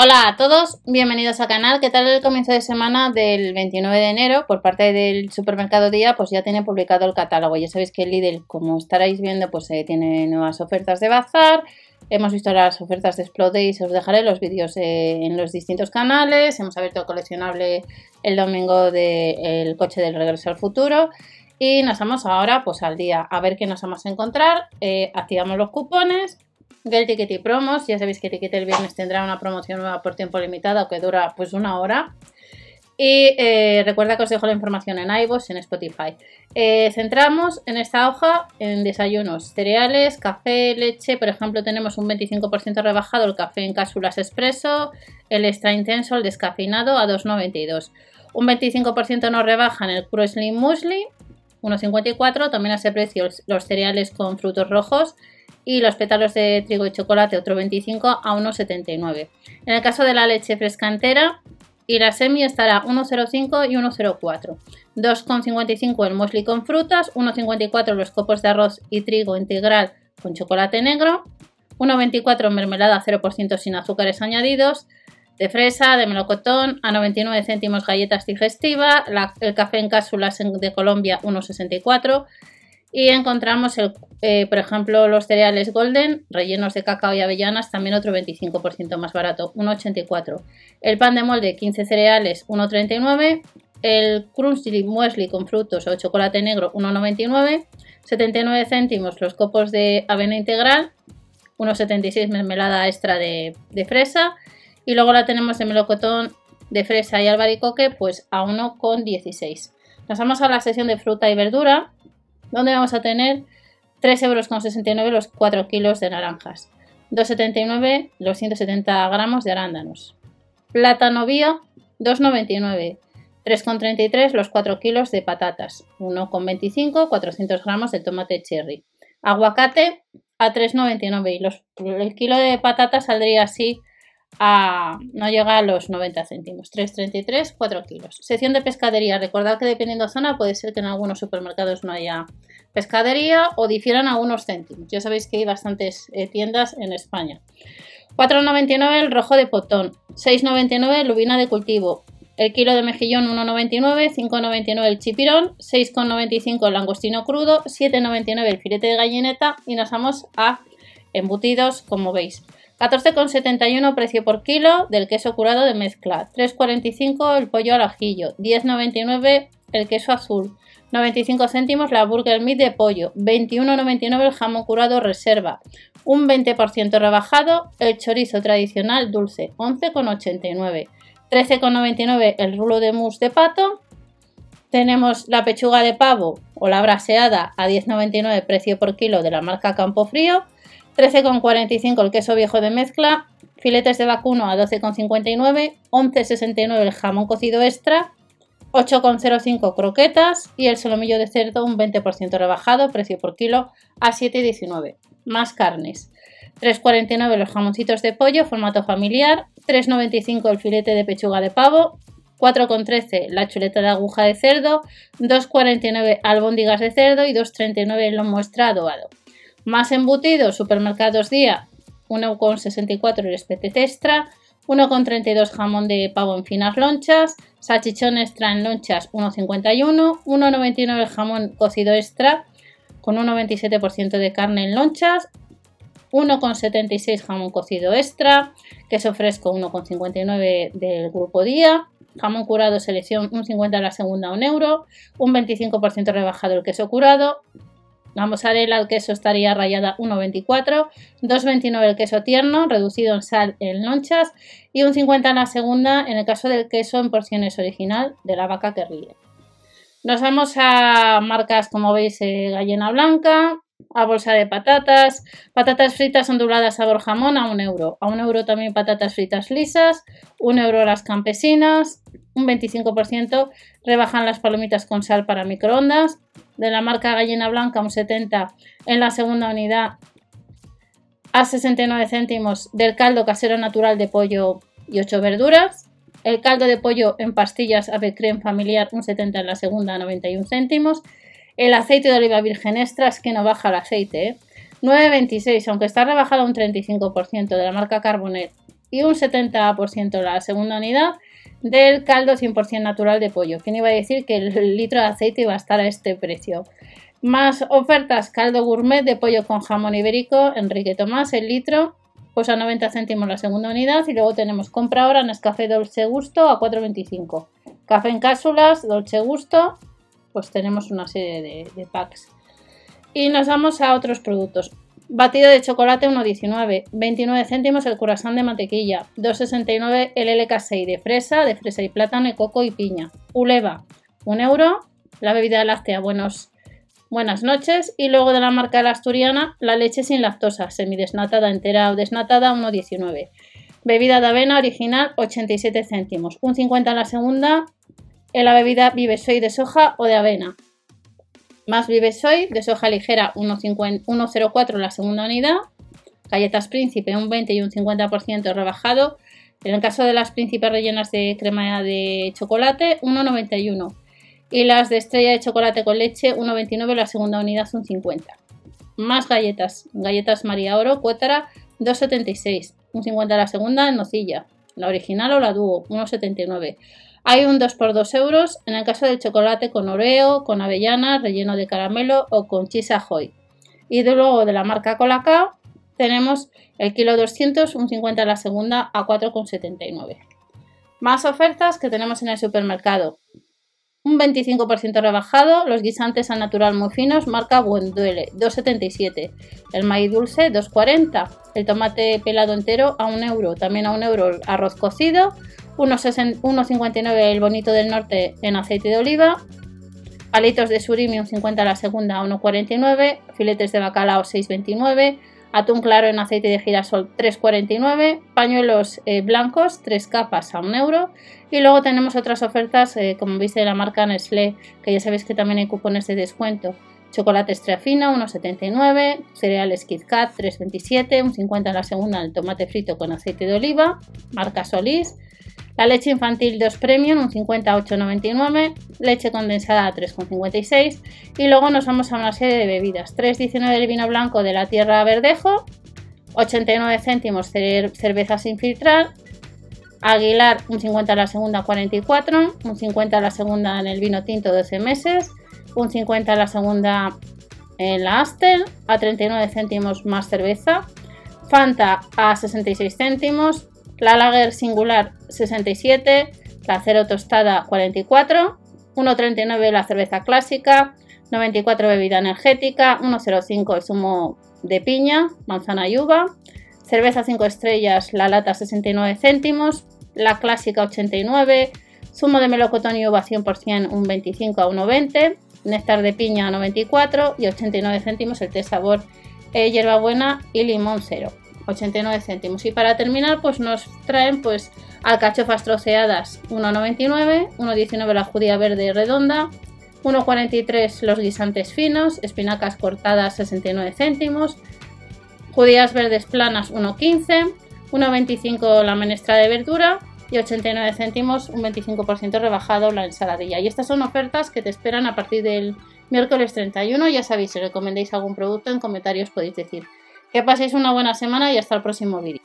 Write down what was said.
Hola a todos, bienvenidos al canal. ¿Qué tal el comienzo de semana del 29 de enero? Por parte del supermercado Día, pues ya tiene publicado el catálogo. Ya sabéis que Lidl, como estaréis viendo, pues eh, tiene nuevas ofertas de bazar. Hemos visto las ofertas de Explode y os dejaré los vídeos eh, en los distintos canales. Hemos abierto el coleccionable el domingo del coche del regreso al futuro. Y nos vamos ahora pues al día a ver qué nos vamos a encontrar. Eh, activamos los cupones del Ticket y Promos. Ya sabéis que Ticket el viernes tendrá una promoción nueva por tiempo limitado que dura pues una hora. Y eh, recuerda que os dejo la información en iVoox, en Spotify. Eh, centramos en esta hoja en desayunos, cereales, café, leche. Por ejemplo, tenemos un 25% rebajado el café en cápsulas expreso, el extra intenso, el descafeinado a 2,92. Un 25% nos rebaja en el Cruel Slim Muesli, 1,54. También a ese precio los cereales con frutos rojos y los pétalos de trigo y chocolate otro 25 a 1,79. En el caso de la leche fresca entera y la semi estará 1,05 y 1,04. 2,55 el muesli con frutas, 1,54 los copos de arroz y trigo integral con chocolate negro, 1,24 mermelada 0% sin azúcares añadidos, de fresa, de melocotón, a 99 céntimos galletas digestiva, el café en cápsulas de Colombia 1,64 y encontramos, el, eh, por ejemplo, los cereales Golden, rellenos de cacao y avellanas, también otro 25% más barato, 1,84. El pan de molde, 15 cereales, 1,39. El Crunchy Muesli con frutos o chocolate negro, 1,99. 79 céntimos los copos de avena integral, 1,76 mermelada extra de, fresa. Y luego la tenemos de melocotón de fresa y albaricoque, pues a 1,16. Nos vamos a la sesión de fruta y verdura donde vamos a tener 3,69 euros los 4 kilos de naranjas, 2,79 los 170 gramos de arándanos, plátano bio 2,99, 3,33 los 4 kilos de patatas, 1,25 400 gramos de tomate cherry, aguacate a 3,99 y los, el kilo de patatas saldría así no llega a los 90 céntimos, 3,33, 4 kilos. Sección de pescadería, recordad que dependiendo zona puede ser que en algunos supermercados no haya pescadería o difieran algunos céntimos. Ya sabéis que hay bastantes eh, tiendas en España. 4,99 el rojo de potón, 6,99 lubina de cultivo, el kilo de mejillón 1,99, 5,99 el chipirón, 6,95 el langostino crudo, 7,99 el filete de gallineta y nos vamos a embutidos como veis. 14,71 precio por kilo del queso curado de mezcla, 3,45 el pollo al ajillo, 10,99 el queso azul, 95 céntimos la burger meat de pollo, 21,99 el jamón curado reserva, un 20% rebajado el chorizo tradicional dulce, 11,89, 13,99 el rulo de mousse de pato, tenemos la pechuga de pavo o la braseada a 10,99 precio por kilo de la marca Campo Frío, 13,45 el queso viejo de mezcla, filetes de vacuno a 12,59, 11,69 el jamón cocido extra, 8,05 croquetas y el solomillo de cerdo un 20% rebajado, precio por kilo a 7,19. Más carnes. 3,49 los jamoncitos de pollo, formato familiar, 3,95 el filete de pechuga de pavo, 4,13 la chuleta de aguja de cerdo, 2,49 albóndigas de cerdo y 2,39 el lomo extra adobado. Más embutidos, supermercados día, 1,64 el espete extra, 1,32 jamón de pavo en finas lonchas, salchichón extra en lonchas 1,51, 1,99 el jamón cocido extra con un 97% de carne en lonchas, 1,76 jamón cocido extra, queso fresco 1,59 del grupo día, jamón curado selección 1,50 la segunda 1 euro, un 25% rebajado el queso curado, la mozzarella al queso estaría rayada 1,24, 2,29 el queso tierno, reducido en sal en lonchas y un 50 en la segunda en el caso del queso en porciones original de la vaca que ríe. Nos vamos a marcas como veis eh, gallina blanca, a bolsa de patatas, patatas fritas onduladas sabor jamón a 1 euro, a 1 euro también patatas fritas lisas, 1 euro las campesinas, un 25% rebajan las palomitas con sal para microondas, de la marca Gallina Blanca, un 70 en la segunda unidad a 69 céntimos del caldo casero natural de pollo y 8 verduras. El caldo de pollo en pastillas Ave Creme familiar, un 70 en la segunda a 91 céntimos. El aceite de oliva virgen extra, es que no baja el aceite, 9,26, ¿eh? aunque está rebajado un 35% de la marca Carbonet y un 70% la segunda unidad del caldo 100% natural de pollo. ¿Quién iba a decir que el litro de aceite iba a estar a este precio? Más ofertas, caldo gourmet de pollo con jamón ibérico, Enrique Tomás, el litro, pues a 90 céntimos la segunda unidad. Y luego tenemos compra ahora Nescafé Dolce Gusto a 4,25. Café en cápsulas, Dolce Gusto, pues tenemos una serie de, de packs. Y nos vamos a otros productos. Batido de chocolate 1,19, 29 céntimos el curasán de mantequilla, 2,69 el LK6 de fresa, de fresa y plátano y coco y piña. Uleva, 1 euro. La bebida láctea, buenos, buenas noches. Y luego de la marca La Asturiana, la leche sin lactosa, semidesnatada, entera o desnatada, 1,19. Bebida de avena original, 87 céntimos. 1,50 la segunda. En la bebida Vive Soy de soja o de avena. Más Vive Soy de soja ligera 1,04 la segunda unidad. Galletas Príncipe un 20 y un 50% rebajado. En el caso de las príncipes rellenas de crema de chocolate, 1,91. Y las de estrella de chocolate con leche, 1,29 la segunda unidad, un 50. Más galletas. Galletas María Oro, Cuétara, 2,76. Un 50 la segunda en nocilla. La original o la dúo, 1,79. Hay un 2 por 2 euros en el caso del chocolate con oreo, con avellanas, relleno de caramelo o con chisa hoy. Y de luego de la marca Colacao tenemos el kilo 200, un 50 la segunda a 4,79. Más ofertas que tenemos en el supermercado. Un 25% rebajado, los guisantes al natural muy finos, marca Buenduele, 2,77. El maíz dulce, 2,40. El tomate pelado entero a 1 euro. También a 1 euro el arroz cocido, 1,59 el bonito del norte en aceite de oliva, palitos de surimi un 50 la segunda a 1,49, filetes de bacalao 6,29, atún claro en aceite de girasol 3,49, pañuelos eh, blancos 3 capas a 1 euro. Y luego tenemos otras ofertas eh, como viste de la marca Nestlé que ya sabéis que también hay cupones de descuento. Chocolate extra fino 1,79, cereales KitKat 3,27, un 50 en la segunda el tomate frito con aceite de oliva, marca Solís, la leche infantil 2 Premium, un 58,99. Leche condensada 3,56. Y luego nos vamos a una serie de bebidas. 3,19 el vino blanco de la Tierra Verdejo. 89 céntimos cerveza sin filtrar. Aguilar, un 50 la segunda, 44. Un 50 la segunda en el vino tinto, 12 meses. Un 50 la segunda en la Astel, a 39 céntimos más cerveza. Fanta a 66 céntimos, la Lager singular 67, la cero tostada 44, 1,39 la cerveza clásica, 94 bebida energética, 1,05 el zumo de piña, manzana y uva, cerveza 5 estrellas, la lata 69 céntimos, la clásica 89, zumo de melocotón y uva 100% un 25 a 1,20, néctar de piña 94 y 89 céntimos el té sabor eh, hierbabuena y limón cero. 89 céntimos. Y para terminar, pues nos traen pues alcachofas troceadas 1,99, 1,19 la judía verde redonda, 1,43 los guisantes finos, espinacas cortadas 69 céntimos, judías verdes planas 1,15, 1,25 la menestra de verdura y 89 céntimos, un 25% rebajado la ensaladilla. Y estas son ofertas que te esperan a partir del miércoles 31. Ya sabéis, si recomendéis algún producto en comentarios podéis decir. Que paséis una buena semana y hasta el próximo vídeo.